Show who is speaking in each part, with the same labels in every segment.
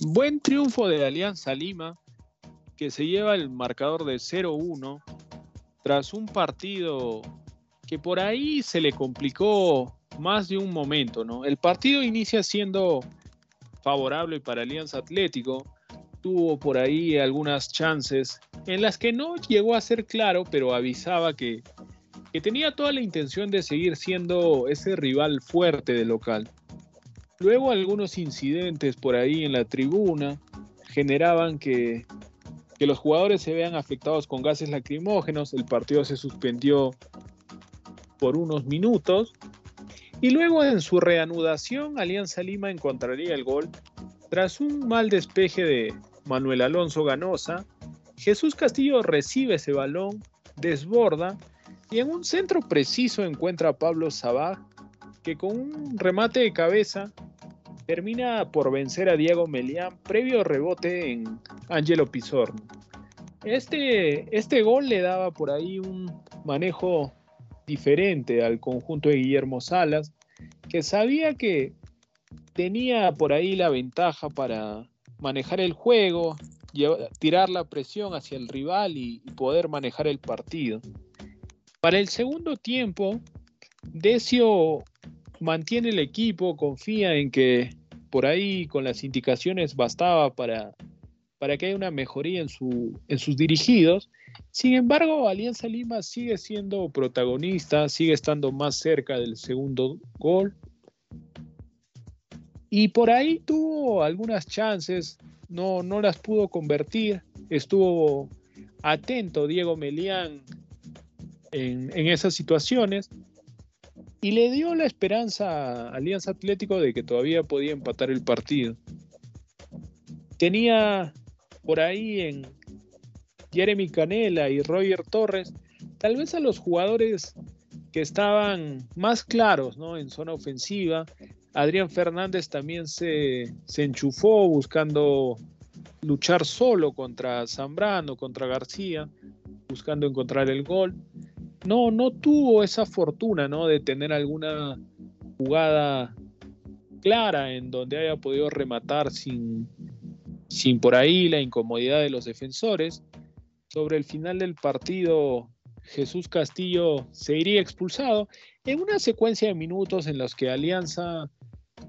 Speaker 1: Buen triunfo de Alianza Lima, que se lleva el marcador de 0-1 tras un partido que por ahí se le complicó más de un momento, ¿no? El partido inicia siendo favorable para Alianza Atlético, tuvo por ahí algunas chances en las que no llegó a ser claro, pero avisaba que, que tenía toda la intención de seguir siendo ese rival fuerte de local. Luego algunos incidentes por ahí en la tribuna generaban que, los jugadores se vean afectados con gases lacrimógenos, el partido se suspendió por unos minutos y luego en su reanudación Alianza Lima encontraría el gol tras un mal despeje de Manuel Alonso Ganosa. Jesús Castillo recibe ese balón, desborda y en un centro preciso encuentra a Pablo Sabá que con un remate de cabeza termina por vencer a Diego Melián previo rebote en Angelo Pizorno. Este, este gol le daba por ahí un manejo diferente al conjunto de Guillermo Salas, que sabía que tenía por ahí la ventaja para manejar el juego, tirar la presión hacia el rival y, poder manejar el partido. Para el segundo tiempo, Decio mantiene el equipo, confía en que por ahí con las indicaciones bastaba para, para que haya una mejoría en, su, en sus dirigidos. Sin embargo, Alianza Lima sigue siendo protagonista, sigue estando más cerca del segundo gol. Y por ahí tuvo algunas chances, no, no las pudo convertir. Estuvo atento Diego Melián en, en esas situaciones y le dio la esperanza a Alianza Atlético de que todavía podía empatar el partido. Tenía por ahí en Jeremy Canela y Roger Torres, tal vez a los jugadores que estaban más claros ¿no? en zona ofensiva. Adrián Fernández también se, se enchufó buscando luchar solo contra Zambrano, contra García, buscando encontrar el gol no, no tuvo esa fortuna, ¿no? De tener alguna jugada clara en donde haya podido rematar sin, sin por ahí la incomodidad de los defensores. Sobre el final del partido, Jesús Castillo se iría expulsado en una secuencia de minutos en los que Alianza,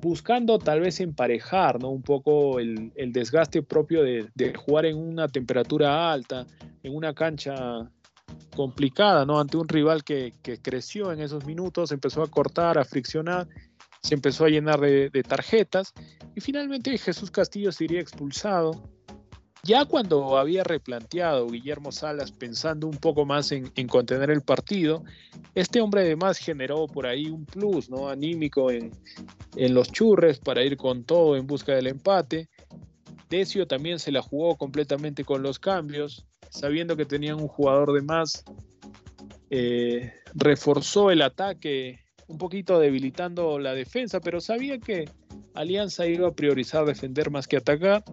Speaker 1: buscando tal vez emparejar ¿no? un poco el, desgaste propio de, de, jugar en una temperatura alta, en una cancha complicada, ¿no? Ante un rival que, creció en esos minutos, empezó a cortar, a friccionar, se empezó a llenar de, tarjetas y finalmente Jesús Castillo se iría expulsado. Ya cuando había replanteado Guillermo Salas pensando un poco más en, contener el partido, este hombre además generó por ahí un plus ¿no? anímico en, en los churres para ir con todo en busca del empate. Decio también se la jugó completamente con los cambios, sabiendo que tenían un jugador de más, eh, reforzó el ataque un poquito debilitando la defensa, pero sabía que Alianza iba a priorizar defender más que atacar.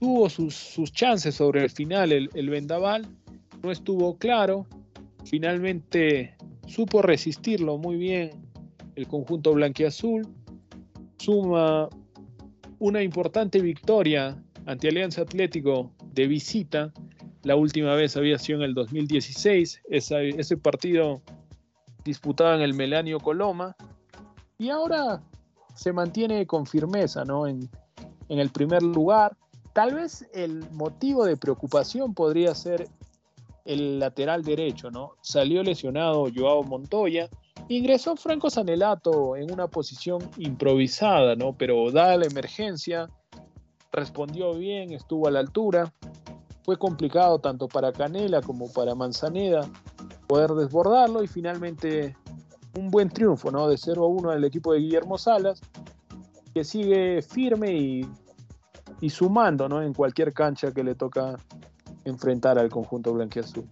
Speaker 1: Tuvo sus, chances sobre el final, el, el vendaval no estuvo claro. Finalmente supo resistirlo muy bien el conjunto blanquiazul. Suma una importante victoria ante Alianza Atlético de visita la última vez había sido en el 2016, ese partido disputado en el Melanio Coloma. Y ahora se mantiene con firmeza ¿no? en, el primer lugar. Tal vez el motivo de preocupación podría ser el lateral derecho, ¿no? Salió lesionado Joao Montoya, ingresó Franco Sanelato en una posición improvisada, ¿no? Pero dada la emergencia, respondió bien, estuvo a la altura fue complicado tanto para Canela como para Manzaneda poder desbordarlo y finalmente un buen triunfo ¿no? de 0 a 1 del equipo de Guillermo Salas que sigue firme y, y sumando ¿no? en cualquier cancha que le toca enfrentar al conjunto blanquiazul.